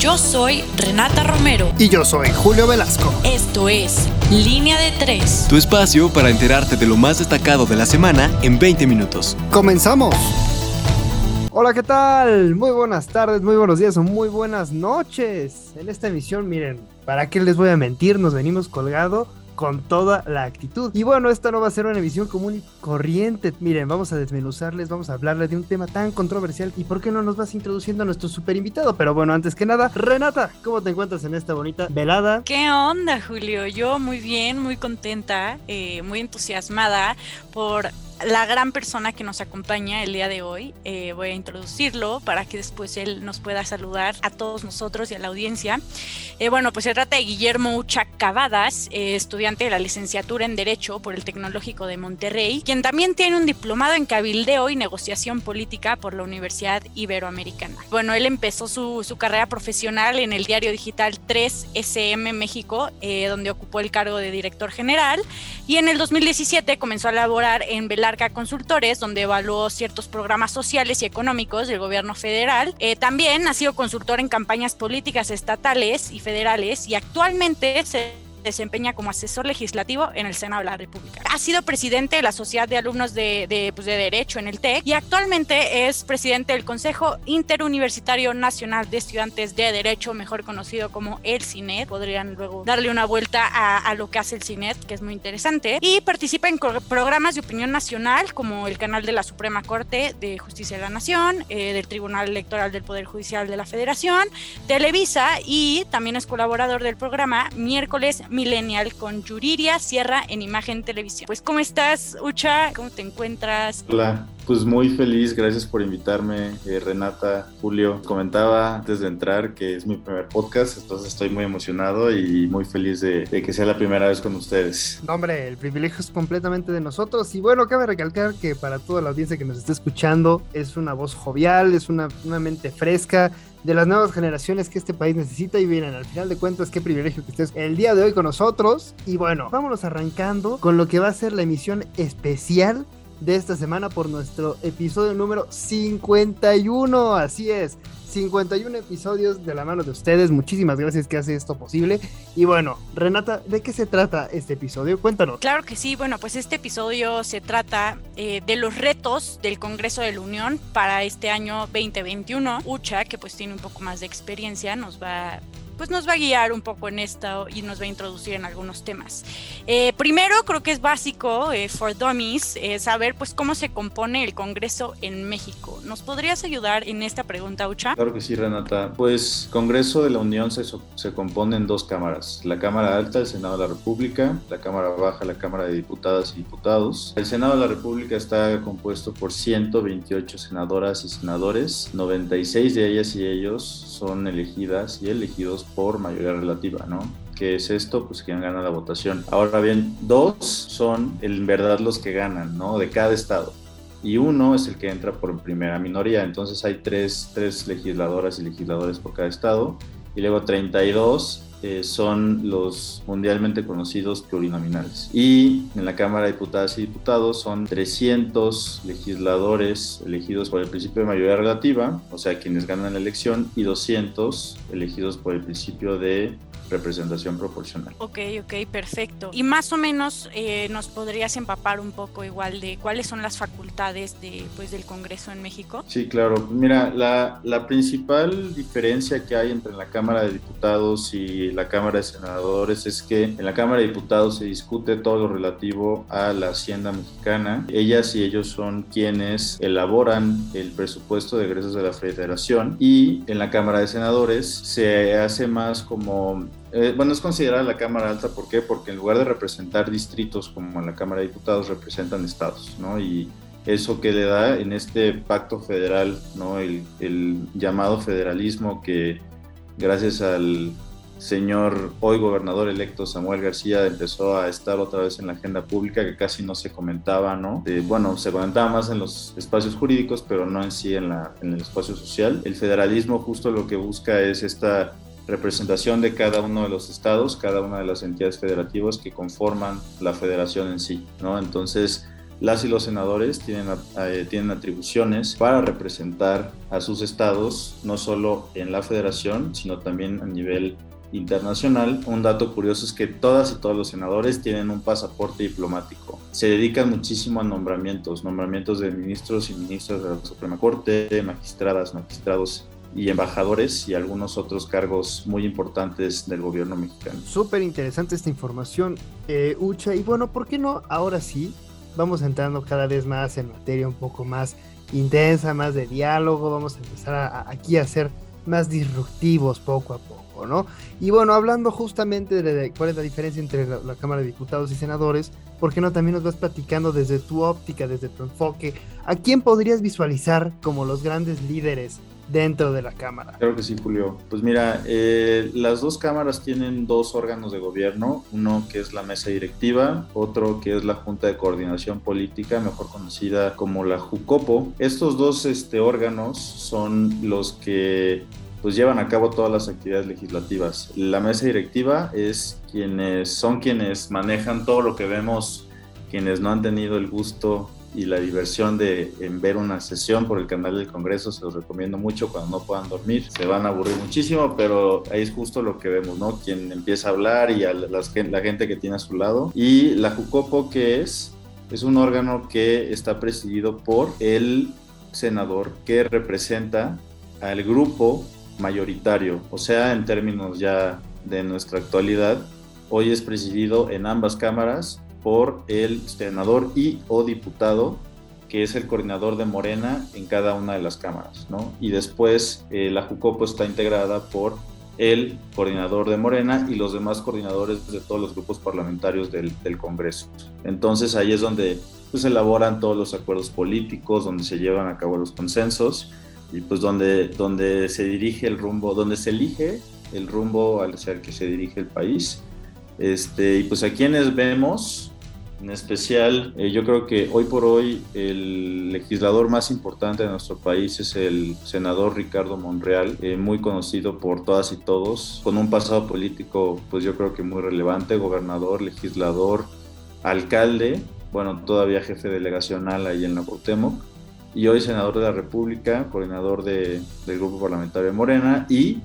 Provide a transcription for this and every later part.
Yo soy Renata Romero. Y yo soy Julio Velasco. Esto es Línea de Tres. Tu espacio para enterarte de lo más destacado de la semana en 20 minutos. ¡Comenzamos! Hola, ¿qué tal? Muy buenas tardes, muy buenos días o muy buenas noches. En esta emisión, miren, ¿para qué les voy a mentir? Nos venimos colgado con toda la actitud. Y bueno, esta no va a ser una emisión común y corriente. Miren, vamos a desmenuzarles, vamos a hablarles de un tema tan controversial. ¿Y por qué no nos vas introduciendo a nuestro super invitado? Pero bueno, antes que nada, Renata, ¿cómo te encuentras en esta bonita velada? ¿Qué onda, Julio? Yo muy bien, muy contenta, eh, muy entusiasmada por la gran persona que nos acompaña el día de hoy. Eh, voy a introducirlo para que después él nos pueda saludar a todos nosotros y a la audiencia. Eh, bueno, pues se trata de Guillermo Ucha Cavadas, eh, estudiante de la licenciatura en Derecho por el Tecnológico de Monterrey, quien también tiene un diplomado en cabildeo y negociación política por la Universidad Iberoamericana. Bueno, él empezó su, su carrera profesional en el diario digital 3SM México, donde ocupó el cargo de director general, y en el 2017 comenzó a laborar en Velar Consultores, donde evaluó ciertos programas sociales y económicos del gobierno federal. Eh, también ha sido consultor en campañas políticas estatales y federales y actualmente se desempeña como asesor legislativo en el Senado de la República. Ha sido presidente de la Sociedad de Alumnos de, de, pues de, Derecho en el TEC y actualmente es presidente del Consejo Interuniversitario Nacional de Estudiantes de Derecho, mejor conocido como el CINET. Podrían luego darle una vuelta a, a lo que hace el CINET, que es muy interesante. Y participa en programas de opinión nacional como el canal de la Suprema Corte de Justicia de la Nación, eh, del Tribunal Electoral del Poder Judicial de la Federación, Televisa y también es colaborador del programa Miércoles Millennial con Yuriria Sierra en Imagen Televisión. Pues, ¿cómo estás, Ucha? ¿Cómo te encuentras? Hola, pues muy feliz, gracias por invitarme, eh, Renata, Julio. Comentaba antes de entrar que es mi primer podcast, entonces estoy muy emocionado y muy feliz de, de, que sea la primera vez con ustedes. No, hombre, el privilegio es completamente de nosotros y bueno, cabe recalcar que para toda la audiencia que nos está escuchando es una voz jovial, es una, una mente fresca, de las nuevas generaciones que este país necesita y vienen al final de cuentas qué privilegio que estés el día de hoy con nosotros. Y bueno vámonos arrancando con lo que va a ser la emisión especial de esta semana por nuestro episodio número 51 así es 51 episodios de la mano de ustedes. Muchísimas gracias que hace esto posible. Y bueno, Renata, ¿de qué se trata este episodio? Cuéntanos. Claro que sí. Bueno, pues este episodio se trata eh, de los retos del Congreso de la Unión para este año 2021. Ucha, que pues tiene un poco más de experiencia, nos va pues nos va a guiar un poco en esto y nos va a introducir en algunos temas. Eh, primero, creo que es básico eh, for dummies eh, saber pues cómo se compone el Congreso en México. ¿Nos podrías ayudar en esta pregunta, Ucha? Claro que sí, Renata. Pues Congreso de la Unión se, se compone en dos cámaras. La Cámara Alta, el Senado de la República, la Cámara Baja, la Cámara de Diputadas y Diputados. El Senado de la República está compuesto por 128 senadoras y senadores. 96 de ellas y ellos son elegidas y elegidos por mayoría relativa, ¿no? ¿Qué es esto? Pues quien gana la votación. Ahora bien, dos son en verdad los que ganan, ¿no? De cada estado. Y uno es el que entra por primera minoría. Entonces hay tres, tres legisladoras y legisladores por cada estado. Y luego 32 eh, son los mundialmente conocidos plurinominales. Y en la Cámara de Diputadas y Diputados son 300 legisladores elegidos por el principio de mayoría relativa, o sea, quienes ganan la elección, y 200 elegidos por el principio de representación proporcional. Ok, ok, perfecto. Y más o menos eh, nos podrías empapar un poco igual de cuáles son las facultades de, pues, del Congreso en México. Sí, claro. Mira, la, la principal diferencia que hay entre la Cámara de Diputados y la Cámara de Senadores es que en la Cámara de Diputados se discute todo lo relativo a la hacienda mexicana. Ellas y ellos son quienes elaboran el presupuesto de egresos de la federación y en la Cámara de Senadores se hace más como eh, bueno, es considerada la Cámara Alta, ¿por qué? Porque en lugar de representar distritos como en la Cámara de Diputados, representan estados, ¿no? Y eso que le da en este pacto federal, ¿no? El, el llamado federalismo que gracias al señor hoy gobernador electo Samuel García empezó a estar otra vez en la agenda pública que casi no se comentaba, ¿no? Bueno, se comentaba más en los espacios jurídicos, pero no en sí en, la, en el espacio social. El federalismo justo lo que busca es esta representación de cada uno de los estados, cada una de las entidades federativas que conforman la federación en sí, ¿no? Entonces, las y los senadores tienen, eh, tienen atribuciones para representar a sus estados, no solo en la federación, sino también a nivel internacional. Un dato curioso es que todas y todos los senadores tienen un pasaporte diplomático. Se dedican muchísimo a nombramientos, nombramientos de ministros y ministros de la Suprema Corte, magistradas, magistrados y embajadores y algunos otros cargos muy importantes del gobierno mexicano. Súper interesante esta información, eh, Ucha. Y bueno, ¿por qué no? Ahora sí, vamos entrando cada vez más en materia un poco más intensa, más de diálogo. Vamos a empezar aquí a ser más disruptivos poco a poco, ¿no? Y bueno, hablando justamente de, cuál es la diferencia entre la, la, Cámara de Diputados y Senadores, ¿por qué no también nos vas platicando desde tu óptica, desde tu enfoque? ¿A quién podrías visualizar como los grandes líderes dentro de la Cámara. Claro que sí, Julio. Pues mira, eh, las dos cámaras tienen dos órganos de gobierno, uno que es la mesa directiva, otro que es la Junta de Coordinación Política, mejor conocida como la JUCOPO. Estos dos este, órganos son los que pues llevan a cabo todas las actividades legislativas. La mesa directiva es quienes son quienes manejan todo lo que vemos, quienes no han tenido el gusto y la diversión de en ver una sesión por el canal del Congreso, se los recomiendo mucho cuando no puedan dormir, se van a aburrir muchísimo, pero ahí es justo lo que vemos, ¿no? Quien empieza a hablar y a las, la gente que tiene a su lado. Y la JUCOPO, que es? Es un órgano que está presidido por el senador que representa al grupo mayoritario, o sea, en términos ya de nuestra actualidad, hoy es presidido en ambas cámaras por el senador y o diputado que es el coordinador de Morena en cada una de las cámaras, ¿no? Y después eh, la JUCOPO está integrada por el coordinador de Morena y los demás coordinadores de todos los grupos parlamentarios del, Congreso. Entonces ahí es donde pues, se elaboran todos los acuerdos políticos, donde se llevan a cabo los consensos y pues donde, donde se dirige el rumbo, donde se elige el rumbo al ser que se dirige el país. Este, y pues a quienes vemos, en especial, eh, yo creo que hoy por hoy el legislador más importante de nuestro país es el senador Ricardo Monreal, eh, muy conocido por todas y todos, con un pasado político, pues yo creo que muy relevante, gobernador, legislador, alcalde, bueno, todavía jefe delegacional ahí en la Cuauhtémoc, y hoy senador de la República, coordinador de, del grupo parlamentario Morena y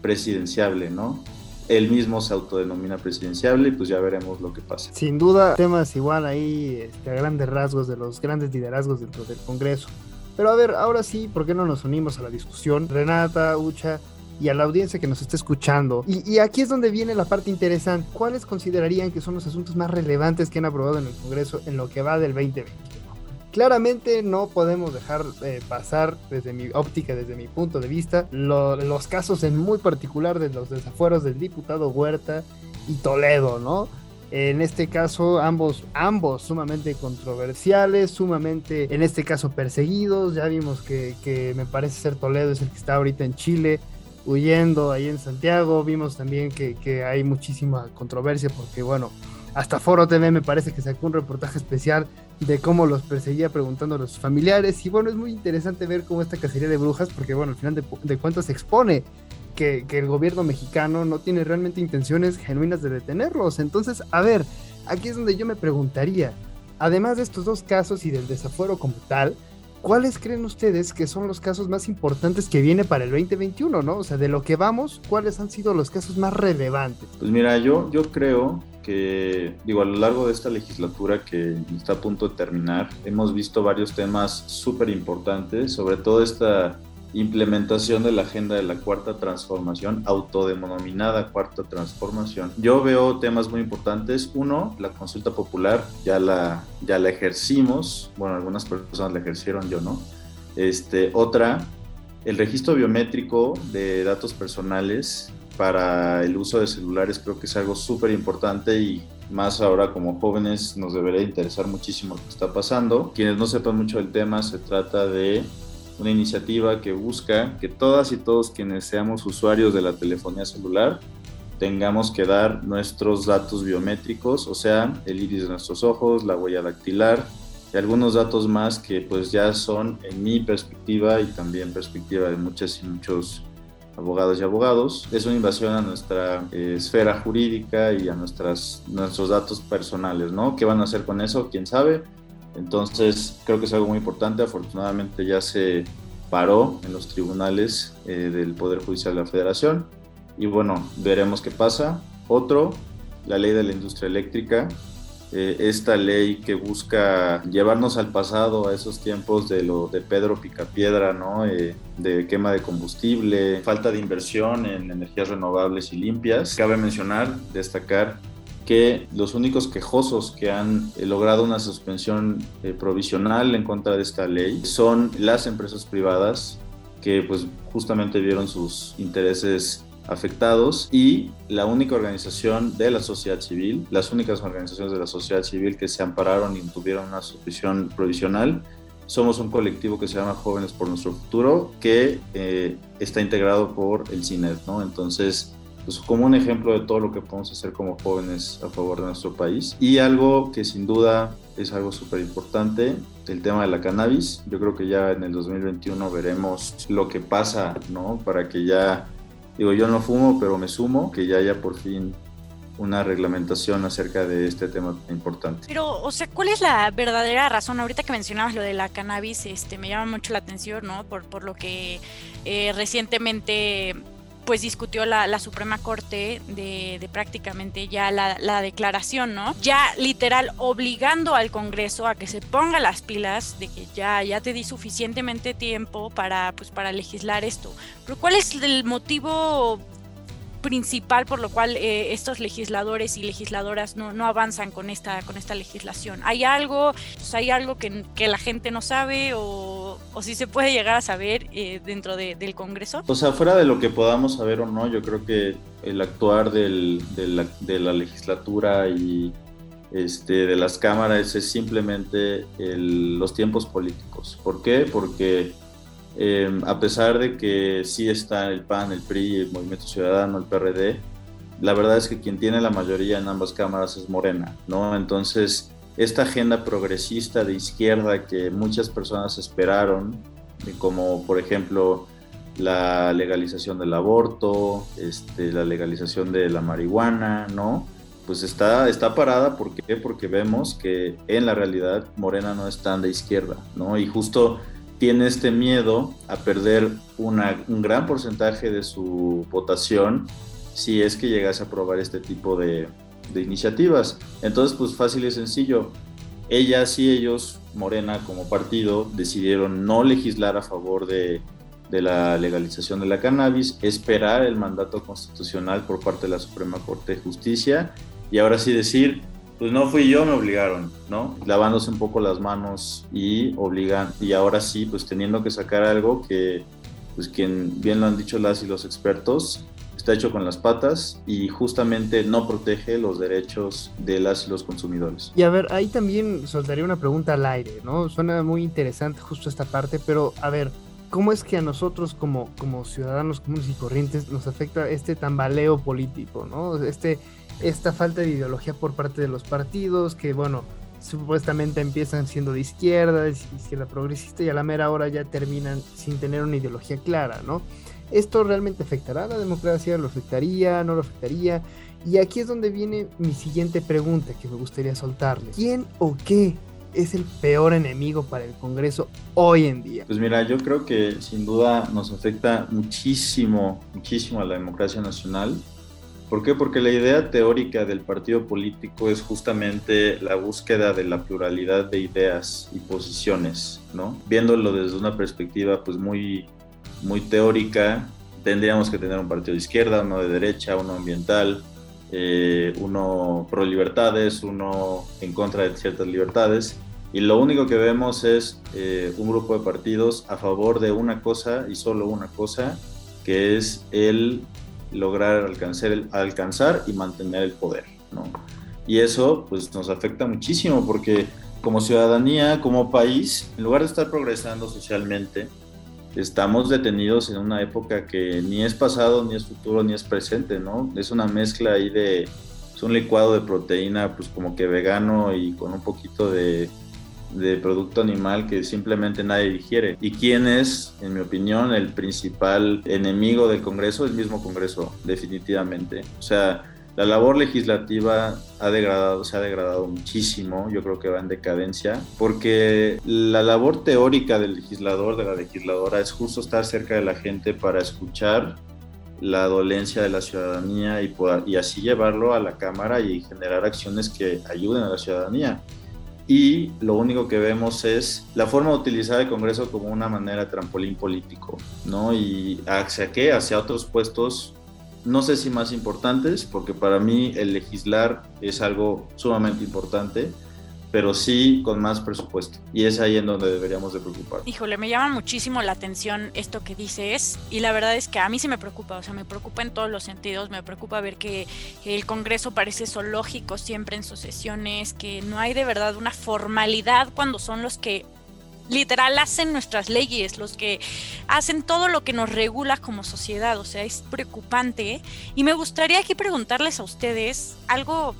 presidenciable, ¿no? Él mismo se autodenomina presidenciable y pues ya veremos lo que pasa. Sin duda, temas igual ahí este, a grandes rasgos de los grandes liderazgos dentro del Congreso. Pero a ver, ahora sí, ¿por qué no nos unimos a la discusión? Renata, Ucha y a la audiencia que nos está escuchando. Y, y, aquí es donde viene la parte interesante. ¿Cuáles considerarían que son los asuntos más relevantes que han aprobado en el Congreso en lo que va del 2020? Claramente no podemos dejar eh, pasar desde mi óptica, desde mi punto de vista, los casos en muy particular de los desafueros del diputado Huerta y Toledo, ¿no? En este caso, ambos, ambos sumamente controversiales, sumamente, en este caso, perseguidos. Ya vimos que, que me parece ser Toledo es el que está ahorita en Chile, huyendo ahí en Santiago. Vimos también que, que hay muchísima controversia porque, bueno, hasta Foro TV me parece que sacó un reportaje especial de cómo los perseguía preguntando a los familiares. Y bueno, es muy interesante ver cómo esta cacería de brujas, porque bueno, al final de, cuentas se expone que, el gobierno mexicano no tiene realmente intenciones genuinas de detenerlos. Entonces, a ver, aquí es donde yo me preguntaría, además de estos dos casos y del desafuero como tal, ¿cuáles creen ustedes que son los casos más importantes que viene para el 2021, no? O sea, de lo que vamos, ¿cuáles han sido los casos más relevantes? Pues mira, yo, yo creo que, digo, a lo largo de esta legislatura que está a punto de terminar, hemos visto varios temas súper importantes, sobre todo esta implementación de la agenda de la cuarta transformación, autodenominada cuarta transformación. Yo veo temas muy importantes. Uno, la consulta popular, ya la, ya la ejercimos, bueno, algunas personas la ejercieron, yo no. Este, otra, el registro biométrico de datos personales para el uso de celulares creo que es algo súper importante y más ahora como jóvenes nos debería interesar muchísimo lo que está pasando. Quienes no sepan mucho del tema, se trata de una iniciativa que busca que todas y todos quienes seamos usuarios de la telefonía celular tengamos que dar nuestros datos biométricos, o sea, el iris de nuestros ojos, la huella dactilar y algunos datos más que pues ya son en mi perspectiva y también perspectiva de muchas y muchos abogados y abogados. Es una invasión a nuestra eh, esfera jurídica y a nuestras, nuestros datos personales, ¿no? ¿Qué van a hacer con eso? ¿Quién sabe? Entonces, creo que es algo muy importante. Afortunadamente ya se paró en los tribunales eh, del Poder Judicial de la Federación. Y bueno, veremos qué pasa. Otro, la ley de la industria eléctrica. Eh, esta ley que busca llevarnos al pasado, a esos tiempos de lo de Pedro Picapiedra, ¿no? Eh, de quema de combustible, falta de inversión en energías renovables y limpias. Cabe mencionar, destacar que los únicos quejosos que han eh, logrado una suspensión provisional en contra de esta ley son las empresas privadas que pues justamente vieron sus intereses afectados y la única organización de la sociedad civil, las únicas organizaciones de la sociedad civil que se ampararon y tuvieron una suspensión provisional. Somos un colectivo que se llama Jóvenes por Nuestro Futuro, que eh, está integrado por el CINED, ¿no? Entonces, pues como un ejemplo de todo lo que podemos hacer como jóvenes a favor de nuestro país. Y algo que sin duda es algo súper importante, el tema de la cannabis. Yo creo que ya en el 2021 veremos lo que pasa, ¿no? Para que ya Digo, yo no fumo, pero me sumo, que ya haya por fin una reglamentación acerca de este tema importante. Pero, o sea, ¿cuál es la verdadera razón? Ahorita que mencionabas lo de la cannabis, este, me llama mucho la atención, ¿no? Por, por lo que eh, recientemente pues discutió la, Suprema Corte de, prácticamente ya la, declaración, ¿no? Ya literal obligando al Congreso a que se ponga las pilas de que ya, ya te di suficientemente tiempo para, pues, para legislar esto. Pero ¿cuál es el motivo principal por lo cual eh, estos legisladores y legisladoras no, no, avanzan con esta, con esta legislación? ¿Hay algo, pues, hay algo que, que, la gente no sabe o, o si se puede llegar a saber eh, dentro de, del Congreso? O sea, fuera de lo que podamos saber o no, yo creo que el actuar del, de, la, de, la, legislatura y este, de las cámaras es simplemente el, los tiempos políticos. ¿Por qué? Porque Em, a pesar de que sí está el PAN, el PRI, el Movimiento Ciudadano, el PRD, la verdad es que quien tiene la mayoría en ambas cámaras es Morena, ¿no? Entonces, esta agenda progresista de izquierda que muchas personas esperaron, como por ejemplo la legalización del aborto, este, la legalización de la marihuana, ¿no? Pues está, está parada, ¿por qué? Porque vemos que en la realidad Morena no es tan de izquierda, ¿no? Y justo tiene este miedo a perder un gran porcentaje de su votación si es que llegase a aprobar este tipo de, iniciativas. Entonces, pues fácil y sencillo. Ellas y ellos, Morena como partido, decidieron no legislar a favor de la legalización de la cannabis, esperar el mandato constitucional por parte de la Suprema Corte de Justicia y ahora sí decir, pues no fui yo, me obligaron, ¿no? Lavándose un poco las manos y obligan, y ahora sí, pues teniendo que sacar algo que, pues quien bien lo han dicho las y los expertos, está hecho con las patas y justamente no protege los derechos de las y los consumidores. Y a ver, ahí también soltaría una pregunta al aire, ¿no? Suena muy interesante justo esta parte, pero a ver, ¿cómo es que a nosotros como, como ciudadanos comunes y corrientes nos afecta este tambaleo político, ¿no? Este esta falta de ideología por parte de los partidos, que bueno, supuestamente empiezan siendo de izquierda, de izquierda progresista, y a la mera hora ya terminan sin tener una ideología clara, ¿no? ¿Esto realmente afectará a la democracia? ¿Lo afectaría? ¿No lo afectaría? Y aquí es donde viene mi siguiente pregunta que me gustaría soltarle. ¿Quién o qué es el peor enemigo para el Congreso hoy en día? Pues mira, yo creo que sin duda nos afecta muchísimo, muchísimo a la democracia nacional ¿Por qué? Porque la idea teórica del partido político es justamente la búsqueda de la pluralidad de ideas y posiciones, ¿no? Viéndolo desde una perspectiva pues muy, muy teórica, tendríamos que tener un partido de izquierda, uno de derecha, uno ambiental, eh, uno pro libertades, uno en contra de ciertas libertades. Y lo único que vemos es eh, un grupo de partidos a favor de una cosa y solo una cosa, que es el lograr alcanzar, alcanzar y mantener el poder, ¿no? Y eso pues nos afecta muchísimo porque como ciudadanía, como país, en lugar de estar progresando socialmente, estamos detenidos en una época que ni es pasado, ni es futuro, ni es presente, ¿no? Es una mezcla ahí de, es un licuado de proteína pues como que vegano y con un poquito de de producto animal que simplemente nadie digiere. ¿Y quién es, en mi opinión, el principal enemigo del Congreso? El mismo Congreso, definitivamente. O sea, la labor legislativa ha degradado, se ha degradado muchísimo, yo creo que va en decadencia, porque la labor teórica del legislador, de la legisladora, es justo estar cerca de la gente para escuchar la dolencia de la ciudadanía y, y así llevarlo a la Cámara y generar acciones que ayuden a la ciudadanía. Y lo único que vemos es la forma de utilizar el Congreso como una manera de trampolín político, ¿no? Y hacia qué, hacia otros puestos no sé si más importantes, porque para mí el legislar es algo sumamente importante, pero sí con más presupuesto. Y es ahí en donde deberíamos de preocupar. Híjole, me llama muchísimo la atención esto que dices y la verdad es que a mí sí me preocupa, o sea, me preocupa en todos los sentidos, me preocupa ver que el Congreso parece zoológico siempre en sus sesiones, que no hay de verdad una formalidad cuando son los que literal hacen nuestras leyes, los que hacen todo lo que nos regula como sociedad, o sea, es preocupante. Y me gustaría aquí preguntarles a ustedes algo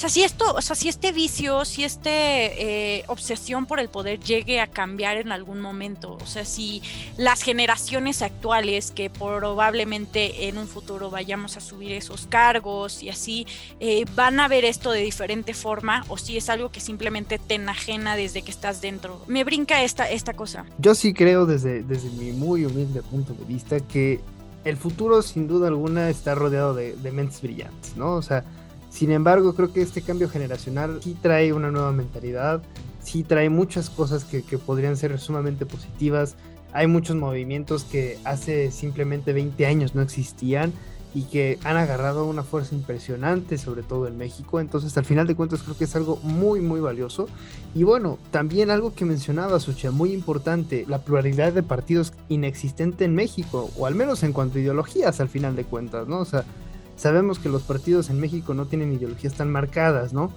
sea, si esto, o sea, si este vicio, si este eh, obsesión por el poder llegue a cambiar en algún momento, o sea, si las generaciones actuales que probablemente en un futuro vayamos a subir esos cargos y así, eh, van a ver esto de diferente forma o si es algo que simplemente te enajena desde que estás dentro. Me brinca esta, esta cosa. Yo sí creo desde, desde mi muy humilde punto de vista que el futuro sin duda alguna está rodeado de, de mentes brillantes, ¿no? O sea, sin embargo, creo que este cambio generacional sí trae una nueva mentalidad, sí trae muchas cosas que, podrían ser sumamente positivas. Hay muchos movimientos que hace simplemente 20 años no existían y que han agarrado una fuerza impresionante, sobre todo en México. Entonces, al final de cuentas, creo que es algo muy, muy valioso. Y bueno, también algo que mencionaba Sucha, muy importante, la pluralidad de partidos inexistente en México, o al menos en cuanto a ideologías, al final de cuentas, ¿no? O sea, Sabemos que los partidos en México no tienen ideologías tan marcadas, ¿no?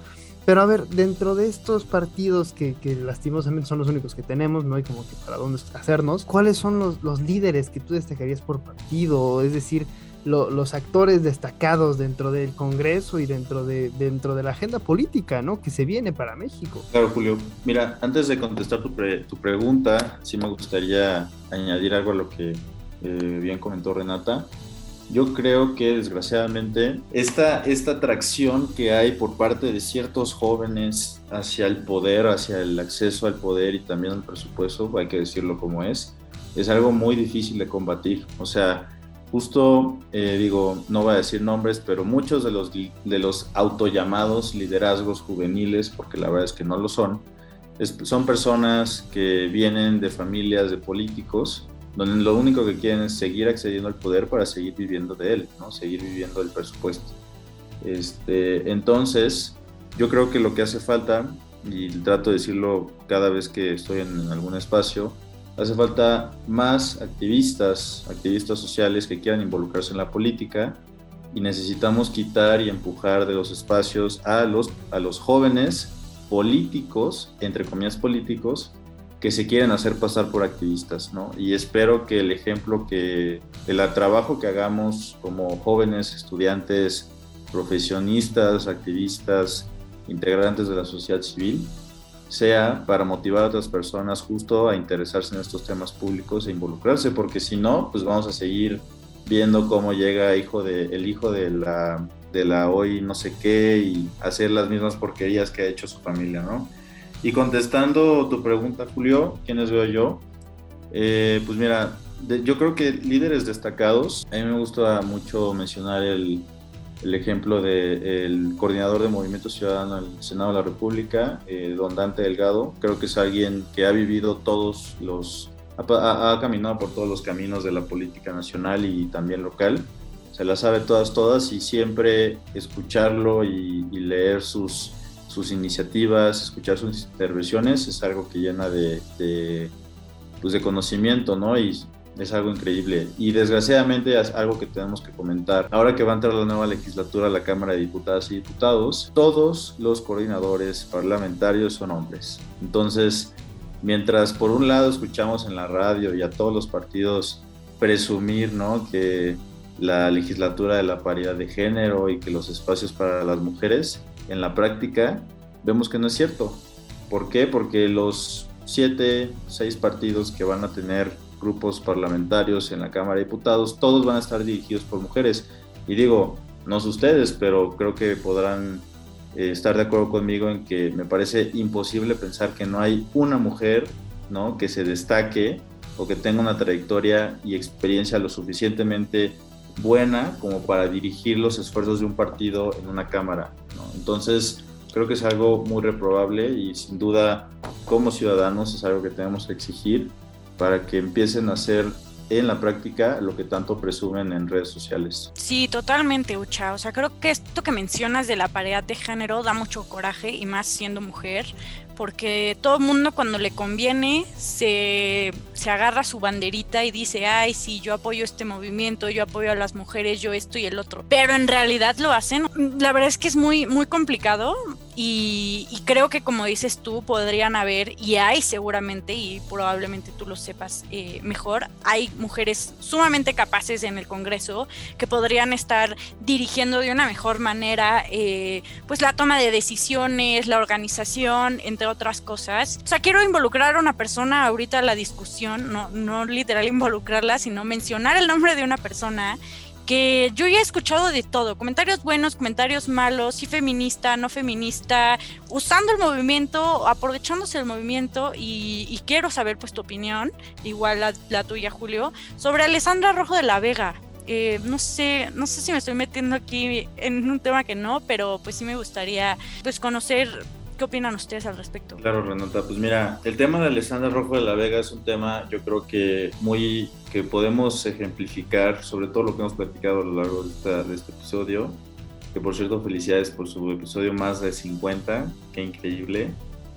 Pero a ver, dentro de estos partidos que, lastimosamente son los únicos que tenemos, no hay como que para dónde hacernos, ¿cuáles son los, líderes que tú destacarías por partido? Es decir, los actores destacados dentro del Congreso y dentro de, dentro de la agenda política, ¿no? Que se viene para México. Claro, Julio. Mira, antes de contestar tu, tu pregunta, sí me gustaría añadir algo a lo que eh, bien comentó Renata. Yo creo que desgraciadamente esta, esta atracción que hay por parte de ciertos jóvenes hacia el poder, hacia el acceso al poder y también al presupuesto, hay que decirlo como es, es algo muy difícil de combatir. O sea, justo eh, digo, no voy a decir nombres, pero muchos de los, de los autollamados liderazgos juveniles, porque la verdad es que no lo son, son personas que vienen de familias de políticos donde lo único que quieren es seguir accediendo al poder para seguir viviendo de él, ¿no? seguir viviendo del presupuesto. Este, entonces, yo creo que lo que hace falta, y trato de decirlo cada vez que estoy en, algún espacio, hace falta más activistas, activistas sociales que quieran involucrarse en la política y necesitamos quitar y empujar de los espacios a los, a los jóvenes políticos, entre comillas políticos, que se quieren hacer pasar por activistas, ¿no? Y espero que el ejemplo que, el trabajo que hagamos como jóvenes, estudiantes, profesionistas, activistas, integrantes de la sociedad civil, sea para motivar a otras personas justo a interesarse en estos temas públicos e involucrarse, porque si no, pues vamos a seguir viendo cómo llega hijo de, el hijo de la, de la hoy no sé qué y hacer las mismas porquerías que ha hecho su familia, ¿no? Y contestando tu pregunta, Julio, ¿quiénes veo yo? Eh, pues mira, yo creo que líderes destacados, a mí me gusta mucho mencionar el, el ejemplo del coordinador de Movimiento Ciudadano del Senado de la República, eh, don Dante Delgado. Creo que es alguien que ha vivido todos los, ha, caminado por todos los caminos de la política nacional y también local. Se las sabe todas, todas y siempre escucharlo y leer sus sus iniciativas, escuchar sus intervenciones es algo que llena de, pues de conocimiento, ¿no? Y es algo increíble. Y desgraciadamente es algo que tenemos que comentar. Ahora que va a entrar la nueva legislatura a la Cámara de Diputadas y Diputados, todos los coordinadores parlamentarios son hombres. Entonces, mientras por un lado escuchamos en la radio y a todos los partidos presumir, ¿no? Que la legislatura de la paridad de género y que los espacios para las mujeres, en la práctica vemos que no es cierto. ¿Por qué? Porque los siete, seis partidos que van a tener grupos parlamentarios en la Cámara de Diputados, todos van a estar dirigidos por mujeres. Y digo, no sé ustedes, pero creo que podrán eh, estar de acuerdo conmigo en que me parece imposible pensar que no hay una mujer ¿no? que se destaque o que tenga una trayectoria y experiencia lo suficientemente buena como para dirigir los esfuerzos de un partido en una Cámara. Entonces, creo que es algo muy reprobable y sin duda como ciudadanos es algo que tenemos que exigir para que empiecen a hacer en la práctica lo que tanto presumen en redes sociales. Sí, totalmente, Ucha. O sea, creo que esto que mencionas de la paridad de género da mucho coraje y más siendo mujer, porque todo el mundo cuando le conviene se, se, agarra su banderita y dice, ay, sí, yo apoyo este movimiento, yo apoyo a las mujeres, yo esto y el otro. Pero en realidad lo hacen. La verdad es que es muy, muy complicado y, creo que como dices tú, podrían haber, y hay seguramente, y probablemente tú lo sepas eh, mejor, hay mujeres sumamente capaces en el Congreso que podrían estar dirigiendo de una mejor manera eh, pues la toma de decisiones, la organización, entre otras cosas. O sea, quiero involucrar a una persona ahorita en la discusión, no, no literal involucrarla, sino mencionar el nombre de una persona que yo ya he escuchado de todo, comentarios buenos, comentarios malos, sí feminista, no feminista, usando el movimiento, aprovechándose del movimiento y, quiero saber pues tu opinión, igual la, la, tuya Julio, sobre Alessandra Rojo de la Vega. Eh, no sé, no sé si me estoy metiendo aquí en un tema que no, pero pues sí me gustaría pues conocer ¿Qué opinan ustedes al respecto? Claro, Renata, pues mira, el tema de Alessandra Rojo de la Vega es un tema yo creo que muy que podemos ejemplificar sobre todo lo que hemos platicado a lo largo de, de este episodio, que por cierto felicidades por su episodio más de 50, qué increíble.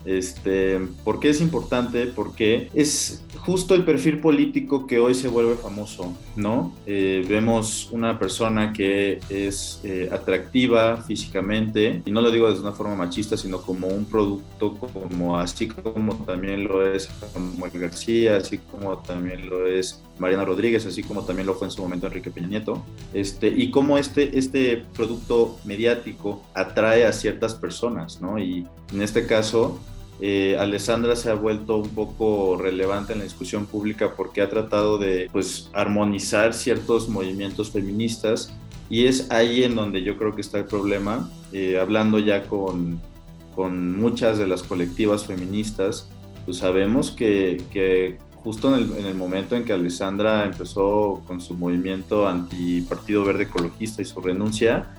Este, ¿Por qué es importante? Porque es justo el perfil político que hoy se vuelve famoso, ¿no? Eh, vemos una persona que es eh, atractiva físicamente, y no lo digo de una forma machista, sino como un producto, como así como también lo es Samuel García, así como también lo es Mariana Rodríguez, así como también lo fue en su momento Enrique Peña Nieto, este, y cómo este, este producto mediático atrae a ciertas personas, ¿no? Y en este caso, eh, Alessandra se ha vuelto un poco relevante en la discusión pública porque ha tratado de pues, armonizar ciertos movimientos feministas y es ahí en donde yo creo que está el problema, eh, hablando ya con, con, muchas de las colectivas feministas, pues sabemos que, que justo en el, en el, momento en que Alessandra empezó con su movimiento anti Partido Verde Ecologista y su renuncia,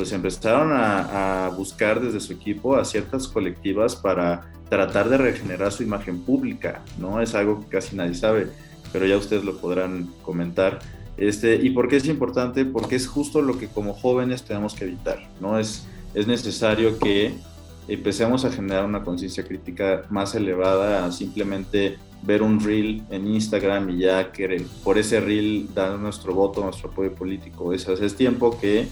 pues empezaron a, buscar desde su equipo a ciertas colectivas para tratar de regenerar su imagen pública, ¿no? Es algo que casi nadie sabe, pero ya ustedes lo podrán comentar. Este, ¿Y por qué es importante? Porque es justo lo que como jóvenes tenemos que evitar, ¿no? Es, es necesario que empecemos a generar una conciencia crítica más elevada simplemente ver un reel en Instagram y ya que por ese reel dar nuestro voto, nuestro apoyo político. Es, es tiempo que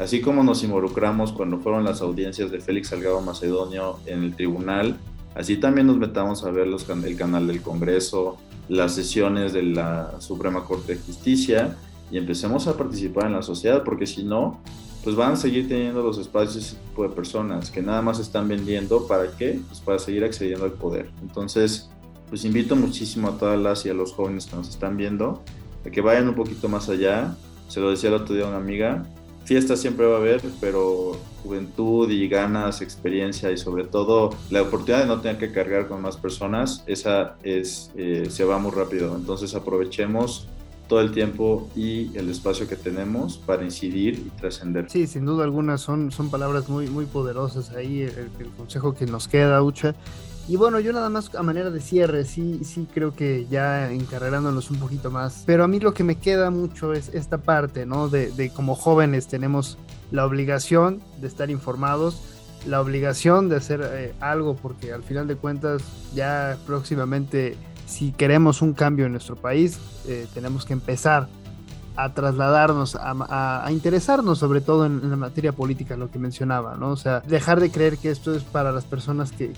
Así como nos involucramos cuando fueron las audiencias de Félix Salgado Macedonio en el tribunal, así también nos metamos a ver los, el canal del Congreso, las sesiones de la Suprema Corte de Justicia y empecemos a participar en la sociedad, porque si no, pues van a seguir teniendo los espacios ese tipo de personas que nada más están vendiendo para qué? Pues para seguir accediendo al poder. Entonces, pues invito muchísimo a todas las y a los jóvenes que nos están viendo a que vayan un poquito más allá. Se lo decía el otro día una amiga, fiesta siempre va a haber, pero juventud y ganas, experiencia y sobre todo la oportunidad de no tener que cargar con más personas, esa es, eh, se va muy rápido. Entonces aprovechemos todo el tiempo y el espacio que tenemos para incidir y trascender. Sí, sin duda alguna son, son palabras muy, muy poderosas ahí, el, el consejo que nos queda, Ucha. Y bueno, yo nada más a manera de cierre, sí, sí creo que ya encarrerándonos un poquito más. Pero a mí lo que me queda mucho es esta parte, ¿no? De, de como jóvenes tenemos la obligación de estar informados, la obligación de hacer eh, algo, porque al final de cuentas ya próximamente, si queremos un cambio en nuestro país, eh, tenemos que empezar a trasladarnos, a, interesarnos sobre todo en, la materia política, lo que mencionaba, ¿no? O sea, dejar de creer que esto es para las personas que,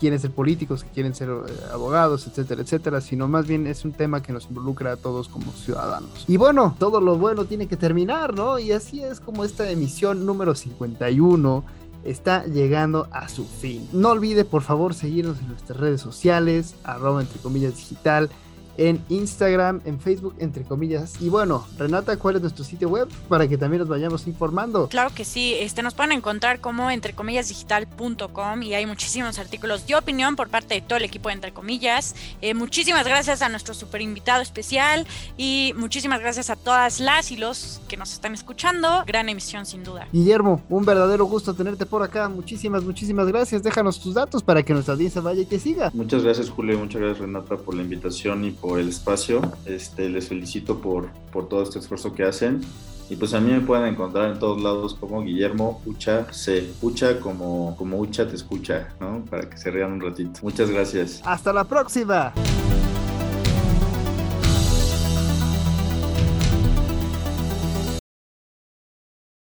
quieren ser políticos, que quieren ser eh, abogados, etcétera, etcétera, sino más bien es un tema que nos involucra a todos como ciudadanos. Y bueno, todo lo bueno tiene que terminar, ¿no? Y así es como esta emisión número 51 está llegando a su fin. No olvide por favor seguirnos en nuestras redes sociales, arroba entre comillas digital, en Instagram, en Facebook, entre comillas. Y bueno, Renata, ¿cuál es nuestro sitio web para que también nos vayamos informando? Claro que sí, este, nos pueden encontrar como entre comillas digital.com y hay muchísimos artículos de opinión por parte de todo el equipo de entre comillas. Eh, muchísimas gracias a nuestro super invitado especial y muchísimas gracias a todas las y los que nos están escuchando. Gran emisión sin duda. Guillermo, un verdadero gusto tenerte por acá. Muchísimas, muchísimas gracias. Déjanos tus datos para que nuestra audiencia vaya y te siga. Muchas gracias Julio, muchas gracias Renata por la invitación y por el espacio. Este, les felicito por, por todo este esfuerzo que hacen. Y pues a mí me pueden encontrar en todos lados como Guillermo Ucha C. Ucha como, como Ucha te escucha, ¿no? Para que se rían un ratito. Muchas gracias. Hasta la próxima.